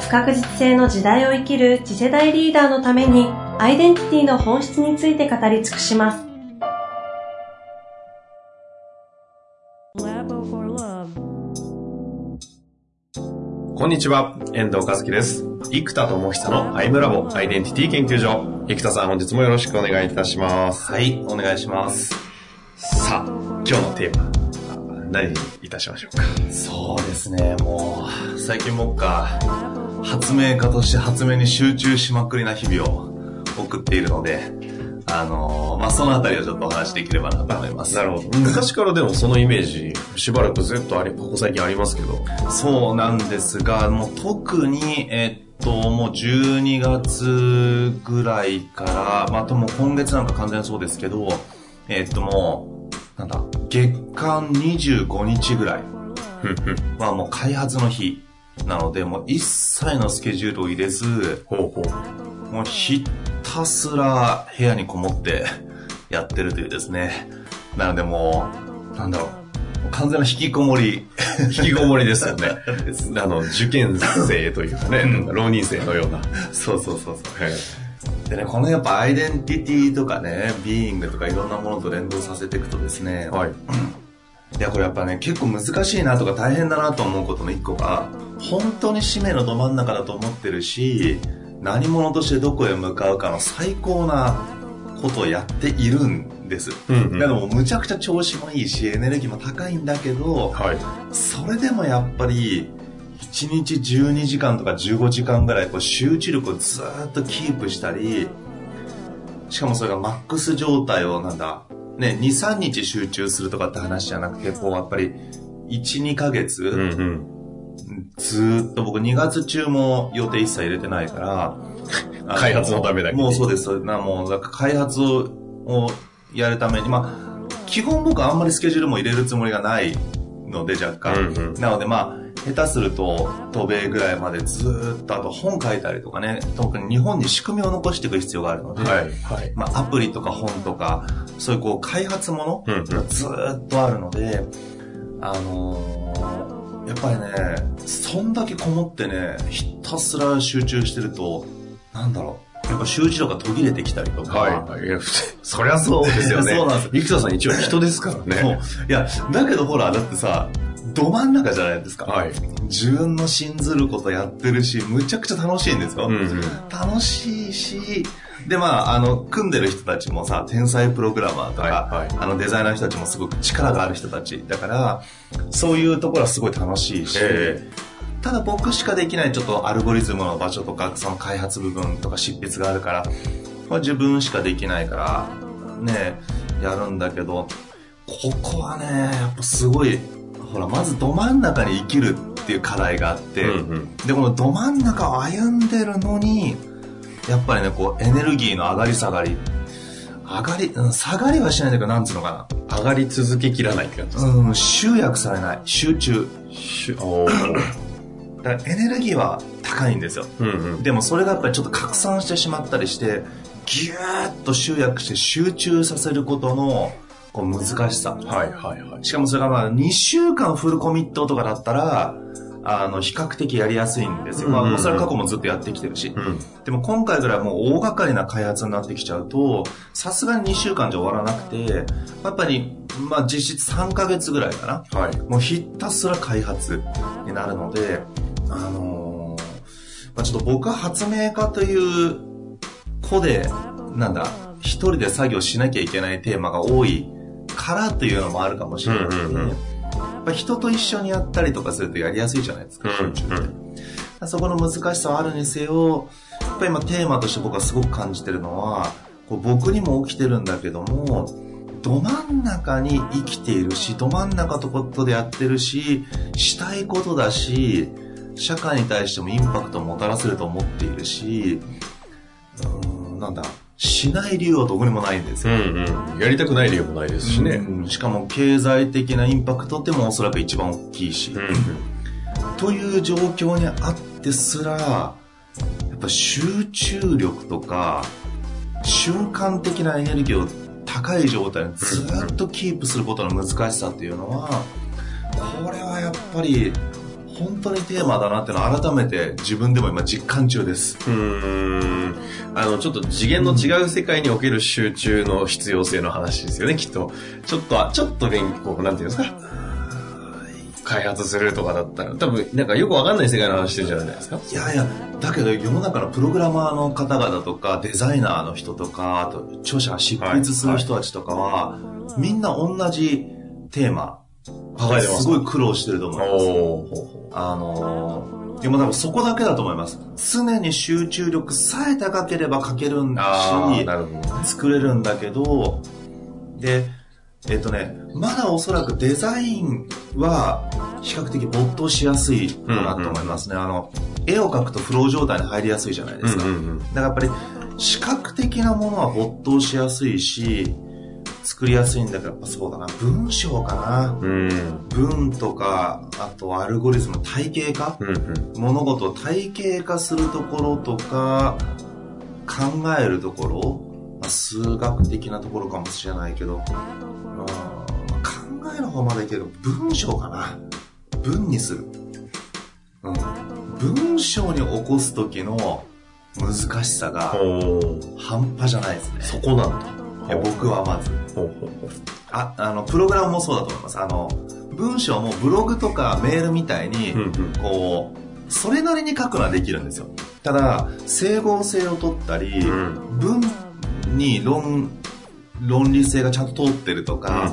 不確実性の時代を生きる次世代リーダーのためにアイデンティティの本質について語り尽くします。こんにちは、遠藤和樹です。生田智久のアイムラボアイデンティティ研究所。生田さん、本日もよろしくお願いいたします。はい、お願いします。さあ、今日のテーマ、何にいたしましょうか？そうですね、もう、最近もっか、発明家として発明に集中しまくりな日々を送っているので、あのー、まあ、そのあたりをちょっとお話しできればなと思います。なるほど。昔からでもそのイメージ、しばらくずっとあり、ここ最近ありますけど。そうなんですが、もう特に、えっと、もう12月ぐらいから、まあ、とも今月なんか完全にそうですけど、えっともう、なんだ、月間25日ぐらいはもう開発の日なので、もう一切のスケジュールを入れず、ほうほうもうひたすら部屋にこもってやってるというですね。なのでもう、なんだろう。完全な引きこもり。引きこもりですよね。あの、受験生というかね、うん、浪人生のような。そうそうそうそう。でね、このやっぱアイデンティティとかね、ビーイングとかいろんなものと連動させていくとですね、はい。いや、これやっぱね、結構難しいなとか大変だなと思うことの一個が、本当に使命のど真ん中だと思ってるし、何者としてどこへ向かうかの最高なことをやっているんです。うんうん、でもむちゃくちゃ調子もいいし、エネルギーも高いんだけど、はい、それでもやっぱり、1日12時間とか15時間ぐらいこう集中力をずっとキープしたり、しかもそれがマックス状態をなんだ、ね、2、3日集中するとかって話じゃなくて、こうやっぱり1、2ヶ月、うんうんずっと僕2月中も予定一切入れてないから、開発のためだけもうそうです。なもう、開発をやるために、まあ、基本僕あんまりスケジュールも入れるつもりがないので若干。うんうん、なのでまあ、下手すると、渡米ぐらいまでずっと、あと本書いたりとかね、特に日本に仕組みを残していく必要があるので、はいはい、まあ、アプリとか本とか、そういうこう、開発ものがずっとあるので、あのーやっぱりね、そんだけこもってね、ひたすら集中してると、なんだろう。やっぱ集中力が途切れてきたりとか。はい。いや、そりゃそうですよね。そうなんです。生田さん一応人ですからね。いや、だけどほら、だってさ、ど真ん中じゃないですか。はい。自分の信ずることやってるし、むちゃくちゃ楽しいんですよ。うんうん、楽しいし、で、まあ、あの、組んでる人たちもさ、天才プログラマーとか、はいはい、あの、デザイナーの人たちもすごく力がある人たち。だから、そういうところはすごい楽しいし、えー、ただ僕しかできないちょっとアルゴリズムの場所とか、その開発部分とか執筆があるから、まあ、自分しかできないから、ね、やるんだけど、ここはね、やっぱすごい、ほら、まずど真ん中に生きるっていう課題があって、うんうん、で、このど真ん中を歩んでるのに、やっぱりね、こう、エネルギーの上がり下がり。上がり、うん、下がりはしないんだけど、なんつうのかな。上がり続けきらないって感じですか？うん、集約されない。集中。集 だからエネルギーは高いんですよ。うんうん、でもそれがやっぱりちょっと拡散してしまったりして、ぎゅーっと集約して集中させることの、こう難しさ。はいはいはい。しかもそれがまあ2週間フルコミットとかだったら、あの、比較的やりやすいんですよ。まあ、それは過去もずっとやってきてるし。うん、でも今回ぐらいもう大掛かりな開発になってきちゃうと、さすがに2週間じゃ終わらなくて、やっぱり、まあ実質3ヶ月ぐらいかな。はい。もうひたすら開発になるので、あのー、まあちょっと僕は発明家という子で、なんだ、一人で作業しなきゃいけないテーマが多いからというのもあるかもしれないですね。うんうんうんぱ人と一緒にやったりとかするとやりやすいじゃないですか、集中って。そこの難しさはあるにせよ、やっぱり今テーマとして僕はすごく感じてるのは、こう僕にも起きてるんだけども、ど真ん中に生きているし、ど真ん中とことでやってるし、したいことだし、社会に対してもインパクトをもたらせると思っているし、うん、なんだ、しない理由はどこにもないんですよ。うんうん。やりたくない理由もないですしね。うん、しかも経済的なインパクトってもおそらく一番大きいし。うんうん、という状況にあってすら、やっぱ集中力とか、瞬間的なエネルギーを高い状態にずっとキープすることの難しさっていうのは、これはやっぱり本当にテーマだなってのを改めて自分でも今実感中です。うん。あの、ちょっと次元の違う世界における集中の必要性の話ですよね、きっと。ちょっと、ちょっと勉強、なんていうんですか？開発するとかだったら、多分、なんかよくわかんない世界の話してるじゃないですか。いやいや、だけど世の中のプログラマーの方々とか、デザイナーの人とか、あと著者、執筆する人たちとかは、はいはい、みんな同じテーマ、すごい苦労してると思います。あのー、でも多分そこだけだと思います。常に集中力さえ高ければ書けるんだし、作れるんだけど、で、えっ、とね、まだおそらくデザインは比較的没頭しやすいかなと思いますね。うんうん、あの、絵を描くとフロー状態に入りやすいじゃないですか。だからやっぱり視覚的なものは没頭しやすいし、作りやすいんだけど、やっぱそうだな、文章かな。うん、文とか、あとアルゴリズム、体系化、うんうん、物事を体系化するところとか、考えるところ、まあ、数学的なところかもしれないけど、まあ、考えの方までいけど、文章かな。文にする。うん。文章に起こす時の難しさが半端じゃないですね。そこなんだ。いや僕はまず。ああのプログラムもそうだと思います。あの文章もブログとかメールみたいに、こうそれなりに書くのはできるんですよ。ただ整合性を取ったり、文に論論理性がちゃんと通ってるとか、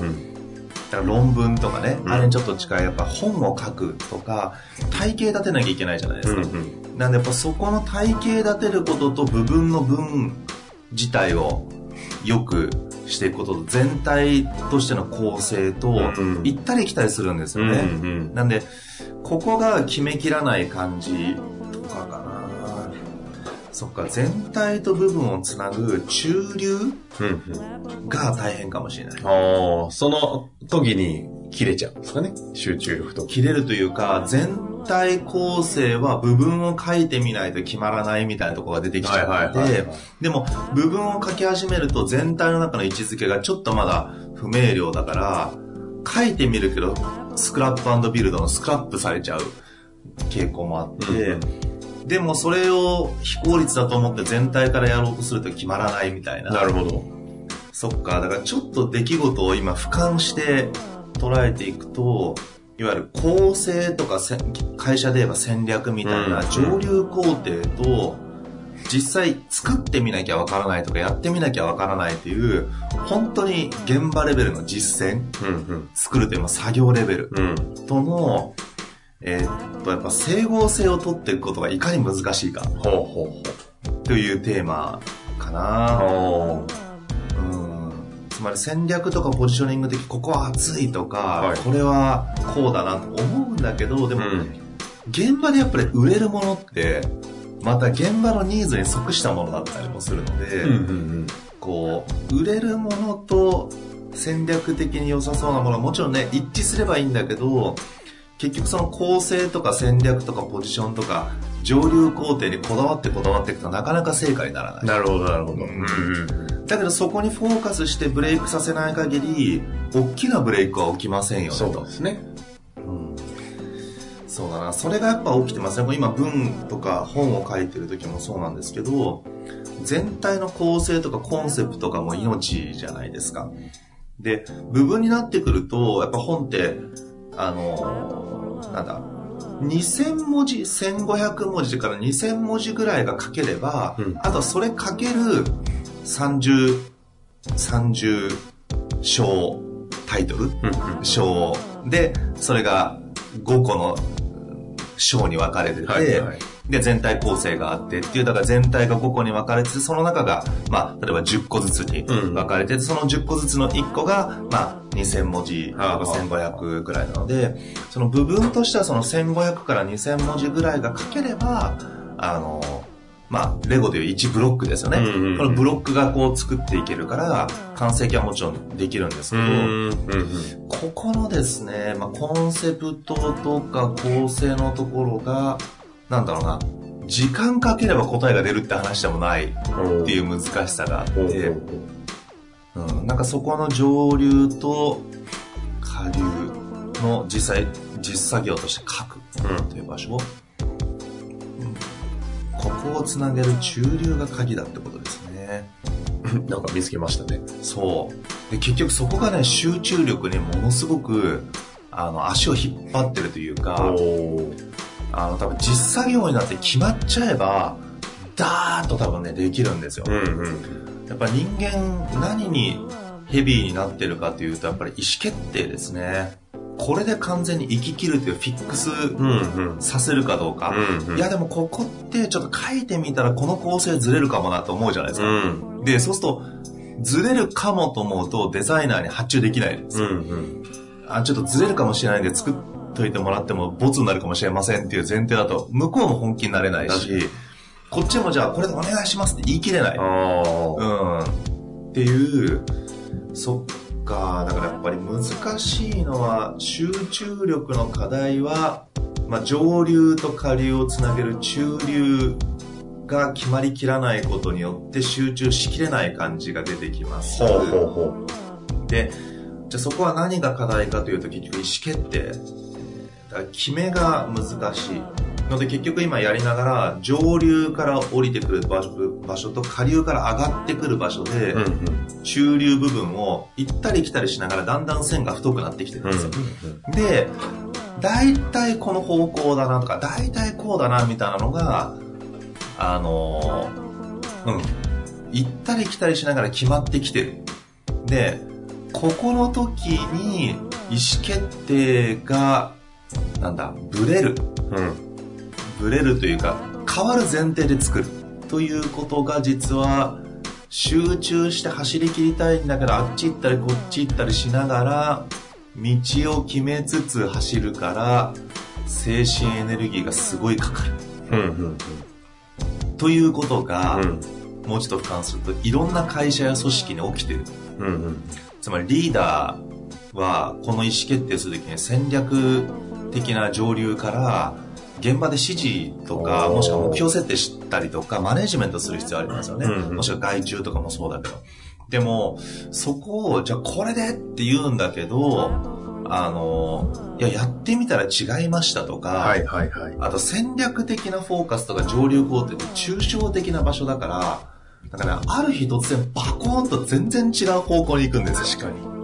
だから論文とかね、あれにちょっと近いやっぱ本を書くとか体系立てなきゃいけないじゃないですか、なんでやっぱそこの体系立てることと部分の文自体をよくしていくことと全体としての構成と行ったり来たりするんですよね、うんうん、なんでここが決めきらない感じとかかな。そっか全体と部分をつなぐ中流が大変かもしれない、ああその時に切れちゃうんですかね。集中力と切れるというか全体構成は部分を書いてみないと決まらないみたいなところが出てきちゃって、でも部分を書き始めると全体の中の位置づけがちょっとまだ不明瞭だから、書いてみるけど、スクラップビルドのスクラップされちゃう傾向もあって、うん、でもそれを非効率だと思って全体からやろうとすると決まらないみたいな。なるほど。そっか、だからちょっと出来事を今俯瞰して捉えていくと、いわゆる構成とか会社で言えば戦略みたいな上流工程と、実際作ってみなきゃわからないとかやってみなきゃわからないという、本当に現場レベルの実践、うんうん、作るというの作業レベルとの、えー、っと、やっぱ整合性を取っていくことがいかに難しいか。ほうほうほう。というテーマかな。つまり戦略とかポジショニング的ここは熱いとか、はい、これはこうだなと思うんだけどでも、うん、現場でやっぱり売れるものってまた現場のニーズに即したものだったりもするので、うんうんうん、こう売れるものと戦略的に良さそうなものはもちろんね一致すればいいんだけど結局その構成とか戦略とかポジションとか上流工程にこだわってこだわっていくとなかなか成果にならない。なるほど、なるほど。うんだけどそこにフォーカスしてブレイクさせない限り、大きなブレイクは起きませんよね。そうですね。うん。そうだな。それがやっぱ起きてますね。今文とか本を書いてる時もそうなんですけど、全体の構成とかコンセプトがもう命じゃないですか。で、部分になってくると、やっぱ本って、あのー、なんだ、2000文字、1500文字から2000文字ぐらいが書ければ、うん、あとはそれ書ける30、30章タイトル、章で、それが5個の章に分かれてて、はいはい、で、全体構成があってっていう、だから全体が5個に分かれてて、その中が、まあ、例えば10個ずつに分かれてて、その10個ずつの1個が、まあ、2000文字、1500ぐらいなので、その部分としてはその1500から2000文字ぐらいが書ければ、あの、まあ、レゴでいう1ブロックですよね。うんうんうん、このブロックがこう作っていけるから、完成形はもちろんできるんですけど、うんうんうん、ここのですね、まあ、コンセプトとか構成のところが、なんだろうな、時間かければ答えが出るって話でもないっていう難しさがあって、うん、なんかそこの上流と下流の実際、実作業として書くという場所を、ここをつなげる中流が鍵だってことですね。なんか見つけましたね。そう。で、結局そこがね、集中力にものすごく、あの、足を引っ張ってるというか、あの、多分実作業になって決まっちゃえば、ダーッと多分ね、できるんですよ。うんうん、やっぱ人間、何にヘビーになってるかというと、やっぱり意思決定ですね。これで完全に生き切るというフィックスさせるかどうか、うんうん、いやでもここってちょっと書いてみたらこの構成ずれるかもなと思うじゃないですか、うん、でそうするとずれるかもと思うとデザイナーに発注できないです、うんうん、あちょっとずれるかもしれないんで作っといてもらってもボツになるかもしれませんっていう前提だと向こうも本気になれないしこっちもじゃあこれでお願いしますって言い切れない、うん、っていうそか。だからやっぱり難しいのは、集中力の課題は、まあ、上流と下流をつなげる中流が決まりきらないことによって集中しきれない感じが出てきます。ほうほうほうで、じゃあそこは何が課題かというと結局意思決定。決めが難しい。ので結局今やりながら上流から降りてくる場所場所と下流から上がってくる場所で、うんうん、中流部分を行ったり来たりしながらだんだん線が太くなってきてるんですよ、うんうん、で大体この方向だなとか大体こうだなみたいなのがあのうん。行ったり来たりしながら決まってきてる。でここの時に意思決定がなんだブレる、うん。ブレるというか変わる前提で作る。ということが実は集中して走り切りたいんだけどあっち行ったりこっち行ったりしながら道を決めつつ走るから精神エネルギーがすごいかかる。うんうんうん、ということが、うん、もうちょっと俯瞰するといろんな会社や組織に起きてる。うんうん、つまりリーダーはこの意思決定するときに戦略的な上流から現場で指示とか、もしくは目標設定したりとか、マネジメントする必要ありますよね。もしくは外注とかもそうだけど。でも、そこを、じゃあこれでって言うんだけど、あの、いや、やってみたら違いましたとか。あと戦略的なフォーカスとか上流工程って抽象的な場所だから、だから、ね、ある日突然バコーンと全然違う方向に行くんです確かに。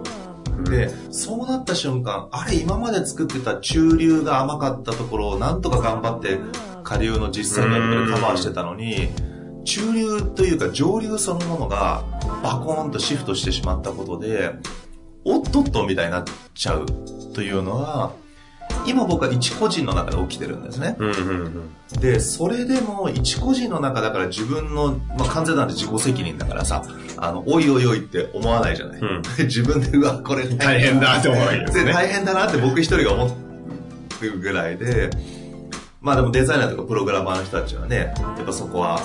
で、そうなった瞬間、あれ今まで作ってた中流が甘かったところをなんとか頑張って下流の実際のところでカバーしてたのに、中流というか上流そのものがバコーンとシフトしてしまったことで、おっとっとみたいになっちゃうというのは、今僕は一個人の中で起きてるんですね。うんうんうん、で、それでも一個人の中だから自分の、まあ、完全なんて自己責任だからさ、あの、おいおいおいって思わないじゃない。うん、自分で、うわ、これ大変だ。って思ね。大変だなって僕一人が思ってるぐらいで、まあでもデザイナーとかプログラマーの人たちはね、やっぱそこは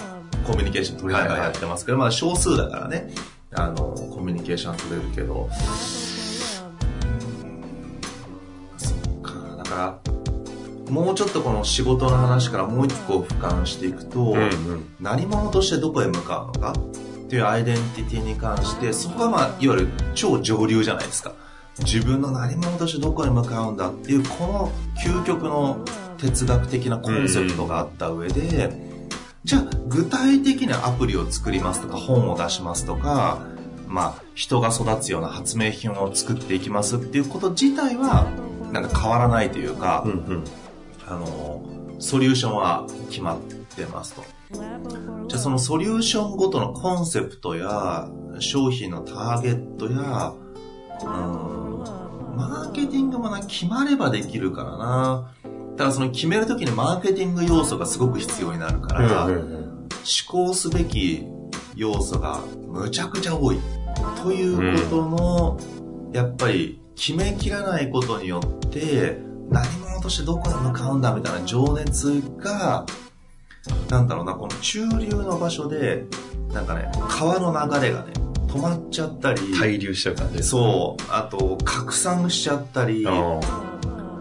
コミュニケーション取りながらやってますけど、まあ少数だからね、あの、コミュニケーション取れるけど、からもうちょっとこの仕事の話からもう一個俯瞰していくと、うんうん、何者としてどこへ向かうのかっていうアイデンティティに関してそこがまあいわゆる超上流じゃないですか自分の何者としてどこへ向かうんだっていうこの究極の哲学的なコンセプトがあった上で、うん、じゃあ具体的なアプリを作りますとか本を出しますとかまあ人が育つような発明品を作っていきますっていうこと自体はなんか変わらないというか、うんうん、あの、ソリューションは決まってますと。じゃあそのソリューションごとのコンセプトや商品のターゲットや、うん、マーケティングもな、決まればできるからな。ただその決めるときにマーケティング要素がすごく必要になるから、思考すべき要素がむちゃくちゃ多い。ということの、やっぱり決めきらないことによって、何者としてどこに向かうんだみたいな情熱が、なんだろうな、この中流の場所で、なんかね、川の流れがね、止まっちゃったり。滞留しちゃう感じそう。あと、拡散しちゃったり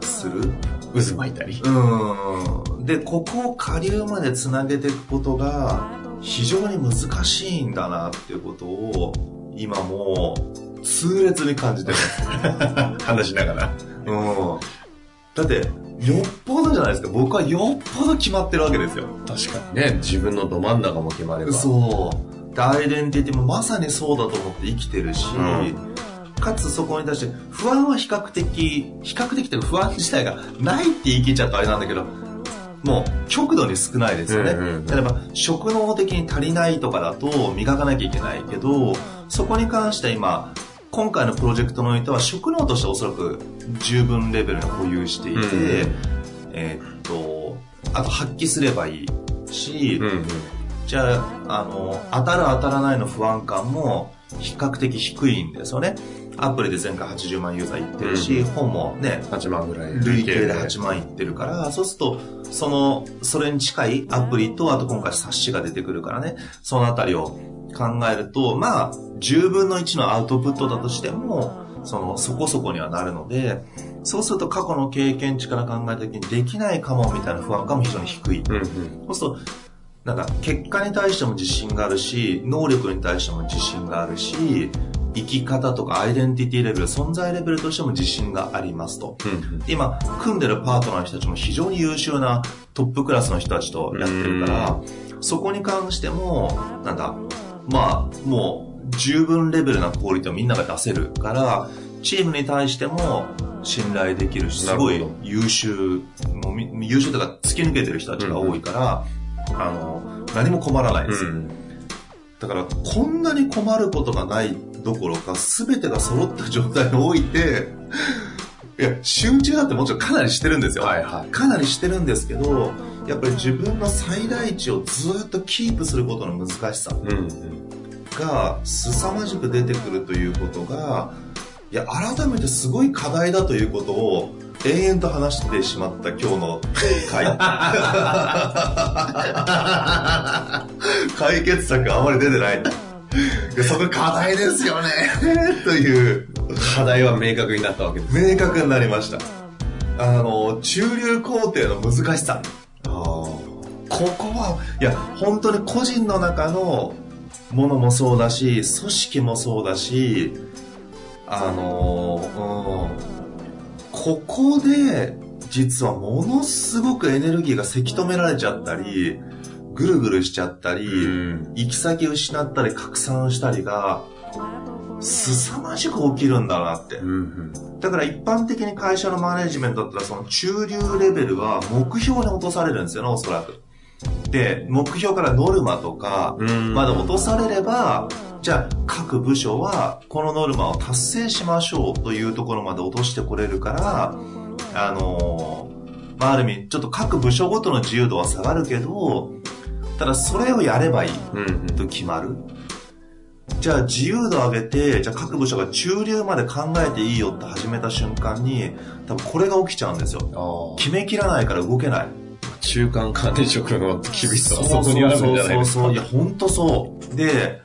する？渦巻いたり。うん。で、ここを下流までつなげていくことが、非常に難しいんだなっていうことを、今もう、痛烈に感じてます。話しながら。うん。だって、よっぽどじゃないですか。僕はよっぽど決まってるわけですよ。確かにね。自分のど真ん中も決まれば。そう。アイデンティティもまさにそうだと思って生きてるし、うんかつそこに対して不安は比較的、比較的というか不安自体がないって言い切っちゃうとあれなんだけど、もう極度に少ないですよね。うんうんうん、例えば食能的に足りないとかだと磨かなきゃいけないけど、そこに関して今、今回のプロジェクトにおいては食能としておそらく十分レベルに保有していて、うん、えー、っと、あと発揮すればいいし、うんうん、じゃあ、あの、当たる当たらないの不安感も比較的低いんですよね。アプリで前回80万ユーザーいってるし、うん、本もね、8万ぐらい。累計で8万いってるから、そうすると、その、それに近いアプリと、あと今回冊子が出てくるからね、そのあたりを考えると、まあ、10分の1のアウトプットだとしても、その、そこそこにはなるので、そうすると過去の経験値から考えた時にできないかもみたいな不安感も非常に低い。うんうん、そうすると、なんか結果に対しても自信があるし、能力に対しても自信があるし、生き方とかアイデンティティレベル、存在レベルとしても自信がありますと。うん今、組んでるパートナーの人たちも非常に優秀なトップクラスの人たちとやってるから、そこに関しても、なんだ、まあ、もう十分レベルなクオリティをみんなが出せるから、チームに対しても信頼できるし、すごい優秀、もう優秀とか突き抜けてる人たちが多いから、あの、何も困らないです。うんだから、こんなに困ることがないどころか、全てが揃った状態において、いや、集中だってもちろんかなりしてるんですよ。はいはい。かなりしてるんですけど、やっぱり自分の最大値をずっとキープすることの難しさが凄まじく出てくるということが、いや、改めてすごい課題だということを、延々と話してしまった今日の回。解決策あまり出てない。そこ課題ですよね。という課題は明確になったわけです。明確になりました。あの中流工程の難しさ。ここはいや本当に個人の中のものもそうだし組織もそうだしあの、うん、ここで実はものすごくエネルギーがせき止められちゃったりぐるぐるしちゃったり、行き先失ったり拡散したりが、凄まじく起きるんだなって。だから一般的に会社のマネジメントだったらその中流レベルは目標に落とされるんですよね、おそらく。で、目標からノルマとか、まで落とされれば、じゃあ各部署はこのノルマを達成しましょうというところまで落としてこれるから、あのー、まあ、ある意味、ちょっと各部署ごとの自由度は下がるけど、ただそれをやればいいと決まる。うんうん、じゃあ自由度上げて、じゃあ各部署が中流まで考えていいよって始めた瞬間に、多分これが起きちゃうんですよ。決めきらないから動けない。中間管理職の厳しさはそこにあるんじゃないですか。いや、ほんとそう。で、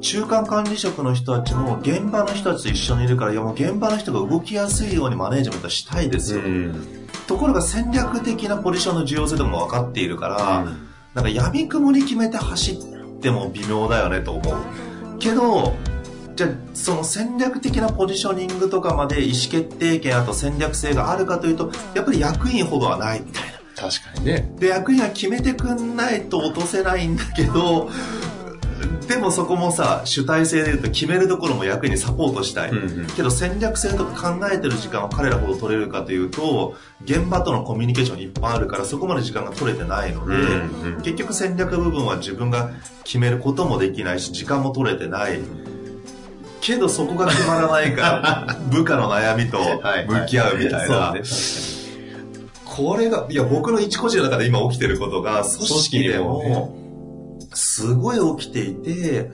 中間管理職の人たちも現場の人たちと一緒にいるから、いやもう現場の人が動きやすいようにマネージメントしたいですよ。うん、ところが戦略的なポジションの重要性とも分かっているから、うんなんか闇雲に決めて走っても微妙だよねと思う。けど、じゃあその戦略的なポジショニングとかまで意思決定権あと戦略性があるかというと、やっぱり役員ほどはないみたいな。確かにね。で、役員は決めてくんないと落とせないんだけど、でもそこもさ主体性で言うと決めるところも役にサポートしたい、うんうん、けど戦略性とか考えてる時間は彼らほど取れるかというと現場とのコミュニケーションいっぱいあるからそこまで時間が取れてないので、うんうん、結局戦略部分は自分が決めることもできないし時間も取れてない。けどそこが決まらないから 部下の悩みと向き合うみたいな、はいはいね、ここれが、いや、僕の一個人の中で今起きてることが、組織でも、すごい起きていて、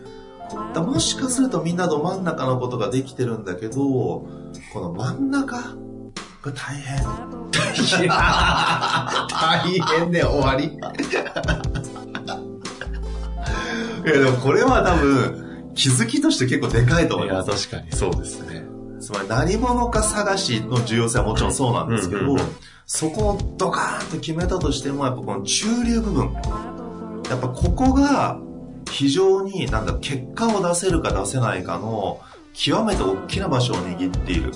だもしかするとみんなど真ん中のことができてるんだけど、この真ん中が大変。大変で終わり。いやでもこれは多分、気づきとして結構でかいと思います。いや、確かにそうですね。つまり何者か探しの重要性はもちろんそうなんですけど、そこをドカーンと決めたとしても、やっぱこの中流部分、やっぱここが非常になんだ結果を出せるか出せないかの極めて大きな場所を握っている。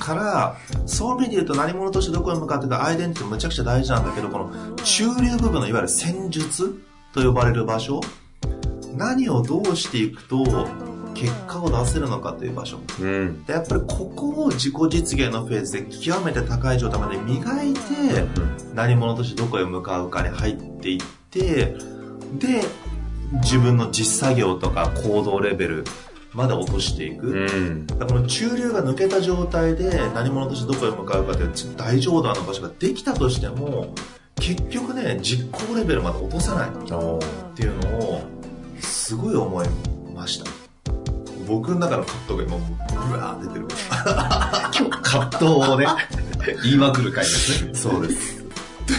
から、そういう意味で言うと何者としてどこへ向かってかアイデンティティむちゃくちゃ大事なんだけど、この中流部分のいわゆる戦術と呼ばれる場所、何をどうしていくと結果を出せるのかという場所、うん、でやっぱりここを自己実現のフェーズで極めて高い状態まで磨いて、何者としてどこへ向かうかに入っていってで自分の実作業とか行動レベルまで落としていく、うん、だこの中流が抜けた状態で何者としてどこへ向かうかという大上段の場所ができたとしても結局ね実行レベルまで落とせないっていうのをすごい思いました僕の中の葛藤が今ブワー出てる。葛藤をね 言いまくる回ですね。そうです。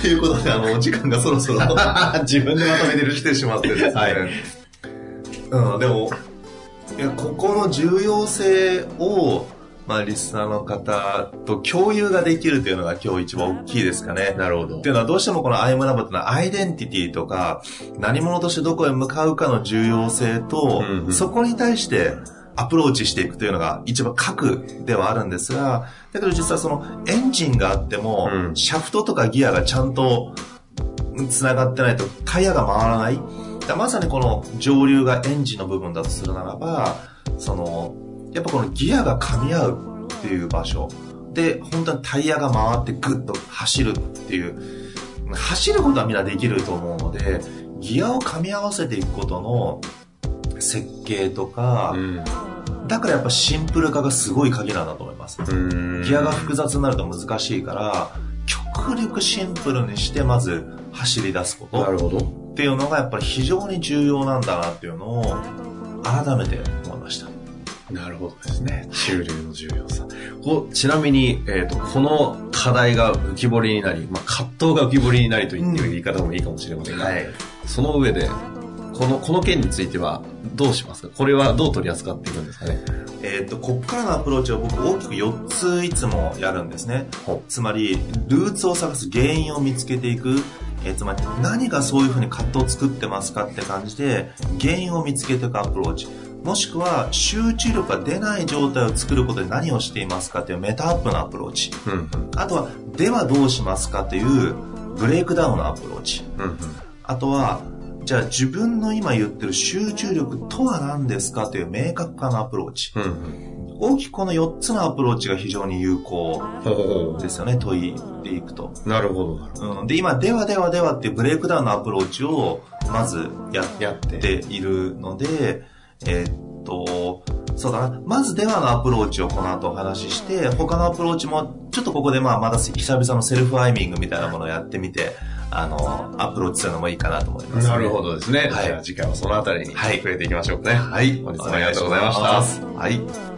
ということであのお時間がそろそろ 自分でまとめてる。来てしまってですね、はい、うん、でもいやここの重要性をまあ、リスナーの方と共有ができるというのが今日一番大きいですかね。なるほど。っていうのはどうしてもこのアイムラボっていうのはアイデンティティとか、何者としてどこへ向かうかの重要性と、うんうん、そこに対してアプローチしていくというのが一番核ではあるんですが、だけど実はそのエンジンがあっても、うん、シャフトとかギアがちゃんと繋がってないとタイヤが回らない。まさにこの上流がエンジンの部分だとするならば、その、やっぱこのギアが噛み合うっていう場所。で、本当にタイヤが回ってグッと走るっていう、走ることはみんなできると思うので、ギアを噛み合わせていくことの設計とか、うん、だからやっぱシンプル化がすごい鍵なんだと思います。ギアが複雑になると難しいから、極力シンプルにしてまず走り出すこと。なるほど。っていうのがやっぱり非常に重要なんだなっていうのを改めて思いました。なるほどですね。中流の重要さ。こちなみに、えっ、ー、と、この課題が浮き彫りになり、まあ、葛藤が浮き彫りになりという言い方もいいかもしれませんが、はい、その上で、この、この件についてはどうしますか？これはどう取り扱っていくんですかね？えっ、と、こっからのアプローチは僕大きく4ついつもやるんですね。つまり、ルーツを探す原因を見つけていく。えー、つまり、何がそういうふうに葛藤を作ってますかって感じで、原因を見つけていくアプローチ。もしくは集中力が出ない状態を作ることで何をしていますかというメタアップのアプローチ、うん、あとはではどうしますかというブレイクダウンのアプローチ、うん、あとはじゃあ自分の今言ってる集中力とは何ですかという明確化のアプローチ、うん大きくこの4つのアプローチが非常に有効ですよね、問いでいくと。なるほど。うん、で、今、ではではではっていうブレイクダウンのアプローチをまずやっているので、えー、っと、そうだな。まずではのアプローチをこの後お話しして、他のアプローチも、ちょっとここでまあまだ久々のセルフアイミングみたいなものをやってみて、あの、アプローチするのもいいかなと思います、ね、なるほどですね。はい。じゃあ次回はそのあたりに触れていきましょうかね。はい。本日もありがとうございました。はい。